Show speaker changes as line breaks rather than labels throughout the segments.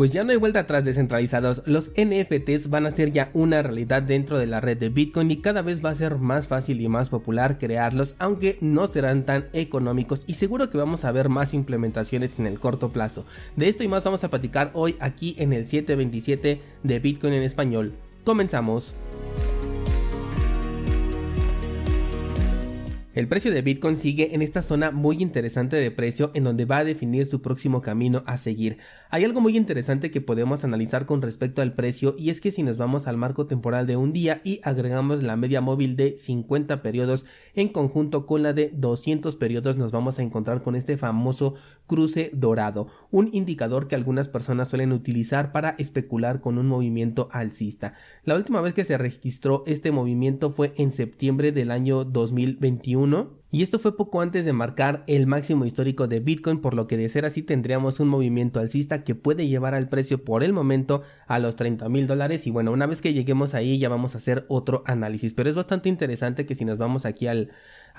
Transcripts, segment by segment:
Pues ya no hay vuelta atrás descentralizados, los NFTs van a ser ya una realidad dentro de la red de Bitcoin y cada vez va a ser más fácil y más popular crearlos, aunque no serán tan económicos y seguro que vamos a ver más implementaciones en el corto plazo. De esto y más vamos a platicar hoy aquí en el 727 de Bitcoin en español. Comenzamos. El precio de Bitcoin sigue en esta zona muy interesante de precio en donde va a definir su próximo camino a seguir. Hay algo muy interesante que podemos analizar con respecto al precio y es que si nos vamos al marco temporal de un día y agregamos la media móvil de 50 periodos en conjunto con la de 200 periodos nos vamos a encontrar con este famoso cruce dorado, un indicador que algunas personas suelen utilizar para especular con un movimiento alcista. La última vez que se registró este movimiento fue en septiembre del año 2021 y esto fue poco antes de marcar el máximo histórico de Bitcoin, por lo que de ser así tendríamos un movimiento alcista que puede llevar al precio por el momento a los 30 mil dólares. Y bueno, una vez que lleguemos ahí ya vamos a hacer otro análisis. Pero es bastante interesante que si nos vamos aquí al,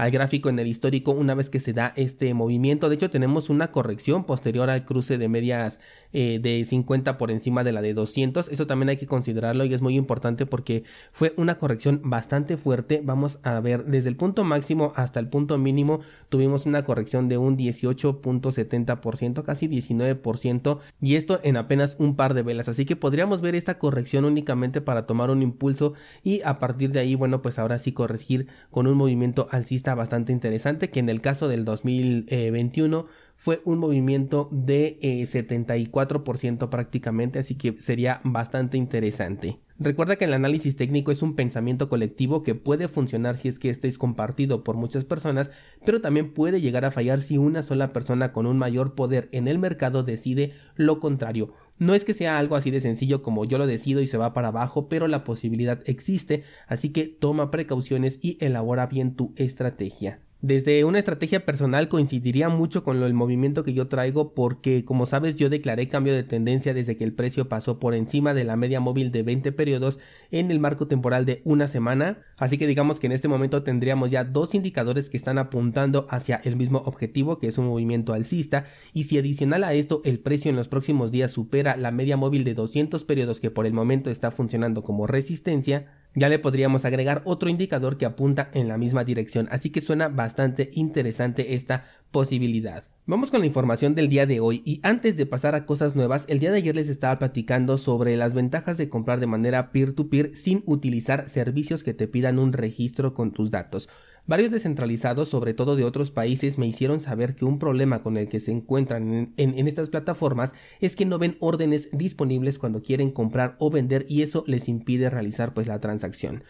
al gráfico en el histórico una vez que se da este movimiento. De hecho, tenemos una corrección posterior al cruce de medias eh, de 50 por encima de la de 200. Eso también hay que considerarlo y es muy importante porque fue una corrección bastante fuerte. Vamos a ver desde el punto máximo hasta el punto mínimo tuvimos una corrección de un 18.70%, casi 19% y esto en apenas un par de velas. Así que podríamos ver esta corrección únicamente para tomar un impulso y a partir de ahí, bueno, pues ahora sí corregir con un movimiento alcista bastante interesante, que en el caso del 2021 fue un movimiento de 74% eh, prácticamente, así que sería bastante interesante. Recuerda que el análisis técnico es un pensamiento colectivo que puede funcionar si es que este es compartido por muchas personas, pero también puede llegar a fallar si una sola persona con un mayor poder en el mercado decide lo contrario. No es que sea algo así de sencillo como yo lo decido y se va para abajo, pero la posibilidad existe, así que toma precauciones y elabora bien tu estrategia. Desde una estrategia personal coincidiría mucho con lo, el movimiento que yo traigo porque como sabes yo declaré cambio de tendencia desde que el precio pasó por encima de la media móvil de 20 periodos en el marco temporal de una semana, así que digamos que en este momento tendríamos ya dos indicadores que están apuntando hacia el mismo objetivo que es un movimiento alcista. Y si adicional a esto el precio en los próximos días supera la media móvil de 200 periodos que por el momento está funcionando como resistencia, ya le podríamos agregar otro indicador que apunta en la misma dirección, así que suena bastante interesante esta posibilidad. Vamos con la información del día de hoy y antes de pasar a cosas nuevas, el día de ayer les estaba platicando sobre las ventajas de comprar de manera peer-to-peer -peer sin utilizar servicios que te pidan un registro con tus datos. Varios descentralizados, sobre todo de otros países, me hicieron saber que un problema con el que se encuentran en, estas plataformas es que no ven órdenes disponibles cuando quieren comprar o vender y eso les impide realizar pues la transacción.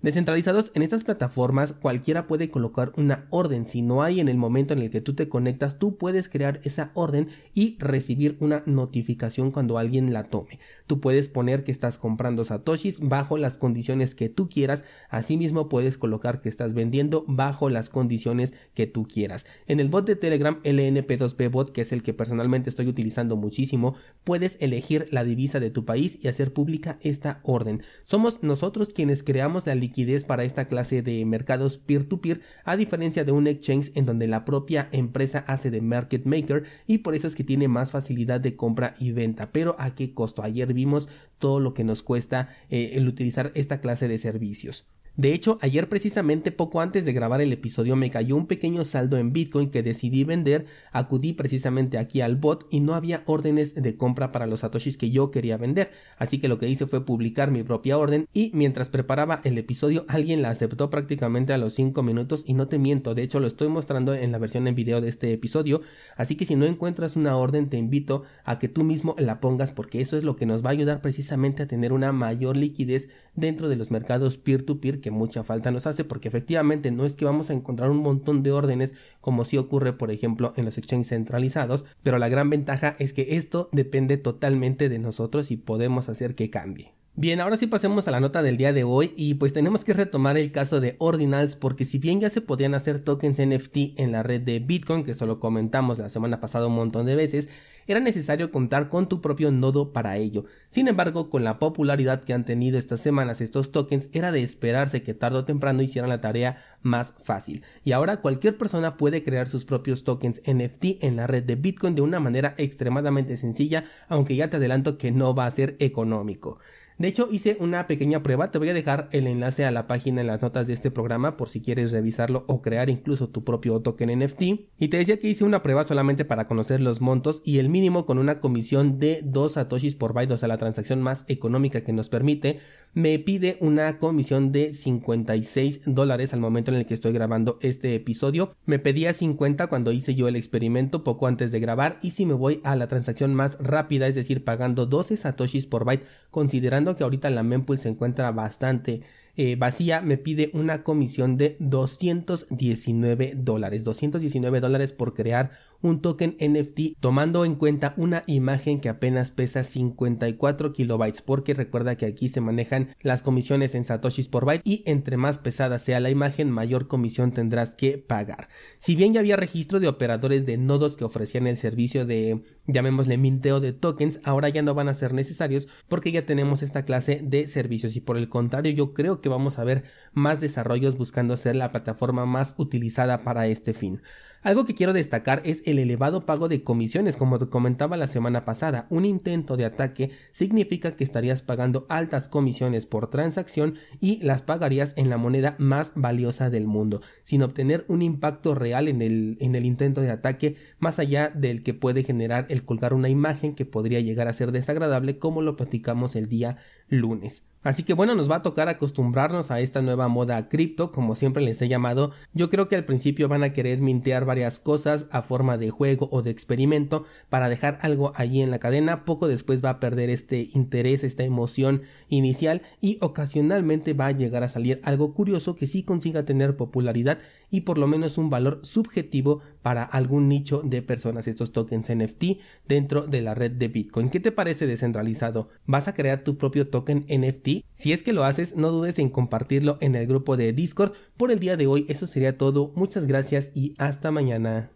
Descentralizados en estas plataformas cualquiera puede colocar una orden. Si no hay en el momento en el que tú te conectas, tú puedes crear esa orden y recibir una notificación cuando alguien la tome. Tú puedes poner que estás comprando satoshis bajo las condiciones que tú quieras. Asimismo puedes colocar que estás vendiendo bajo las condiciones que tú quieras. En el bot de Telegram LNP2B bot, que es el que personalmente estoy utilizando muchísimo, puedes elegir la divisa de tu país y hacer pública esta orden. Somos nosotros quienes creamos la liquidez para esta clase de mercados peer-to-peer, a diferencia de un exchange en donde la propia empresa hace de market maker y por eso es que tiene más facilidad de compra y venta. Pero a qué costo? Ayer vimos todo lo que nos cuesta eh, el utilizar esta clase de servicios. De hecho, ayer precisamente poco antes de grabar el episodio me cayó un pequeño saldo en Bitcoin que decidí vender, acudí precisamente aquí al bot y no había órdenes de compra para los satoshis que yo quería vender, así que lo que hice fue publicar mi propia orden y mientras preparaba el episodio alguien la aceptó prácticamente a los 5 minutos y no te miento, de hecho lo estoy mostrando en la versión en video de este episodio, así que si no encuentras una orden te invito a que tú mismo la pongas porque eso es lo que nos va a ayudar precisamente a tener una mayor liquidez dentro de los mercados peer-to-peer que mucha falta nos hace porque efectivamente no es que vamos a encontrar un montón de órdenes como si ocurre por ejemplo en los exchanges centralizados, pero la gran ventaja es que esto depende totalmente de nosotros y podemos hacer que cambie. Bien, ahora sí pasemos a la nota del día de hoy y pues tenemos que retomar el caso de Ordinals porque si bien ya se podían hacer tokens NFT en la red de Bitcoin, que esto lo comentamos la semana pasada un montón de veces, era necesario contar con tu propio nodo para ello. Sin embargo, con la popularidad que han tenido estas semanas estos tokens, era de esperarse que tarde o temprano hicieran la tarea más fácil. Y ahora cualquier persona puede crear sus propios tokens NFT en la red de Bitcoin de una manera extremadamente sencilla, aunque ya te adelanto que no va a ser económico. De hecho, hice una pequeña prueba, te voy a dejar el enlace a la página en las notas de este programa por si quieres revisarlo o crear incluso tu propio token NFT. Y te decía que hice una prueba solamente para conocer los montos y el mínimo con una comisión de 2 satoshis por byte, o sea, la transacción más económica que nos permite, me pide una comisión de 56 dólares al momento en el que estoy grabando este episodio. Me pedía 50 cuando hice yo el experimento poco antes de grabar y si me voy a la transacción más rápida, es decir, pagando 12 satoshis por byte, considerando que ahorita la mempool se encuentra bastante eh, vacía, me pide una comisión de 219 dólares. 219 dólares por crear un token NFT tomando en cuenta una imagen que apenas pesa 54 kilobytes porque recuerda que aquí se manejan las comisiones en satoshis por byte y entre más pesada sea la imagen mayor comisión tendrás que pagar. Si bien ya había registro de operadores de nodos que ofrecían el servicio de llamémosle minteo de tokens, ahora ya no van a ser necesarios porque ya tenemos esta clase de servicios y por el contrario yo creo que vamos a ver más desarrollos buscando ser la plataforma más utilizada para este fin. Algo que quiero destacar es el elevado pago de comisiones, como te comentaba la semana pasada. Un intento de ataque significa que estarías pagando altas comisiones por transacción y las pagarías en la moneda más valiosa del mundo, sin obtener un impacto real en el, en el intento de ataque, más allá del que puede generar el colgar una imagen que podría llegar a ser desagradable, como lo platicamos el día lunes. Así que bueno, nos va a tocar acostumbrarnos a esta nueva moda cripto, como siempre les he llamado. Yo creo que al principio van a querer mintear varias cosas a forma de juego o de experimento para dejar algo allí en la cadena. Poco después va a perder este interés, esta emoción inicial y ocasionalmente va a llegar a salir algo curioso que sí consiga tener popularidad y por lo menos un valor subjetivo para algún nicho de personas estos tokens NFT dentro de la red de Bitcoin. ¿Qué te parece descentralizado? ¿Vas a crear tu propio token NFT? Si es que lo haces, no dudes en compartirlo en el grupo de Discord. Por el día de hoy eso sería todo. Muchas gracias y hasta mañana.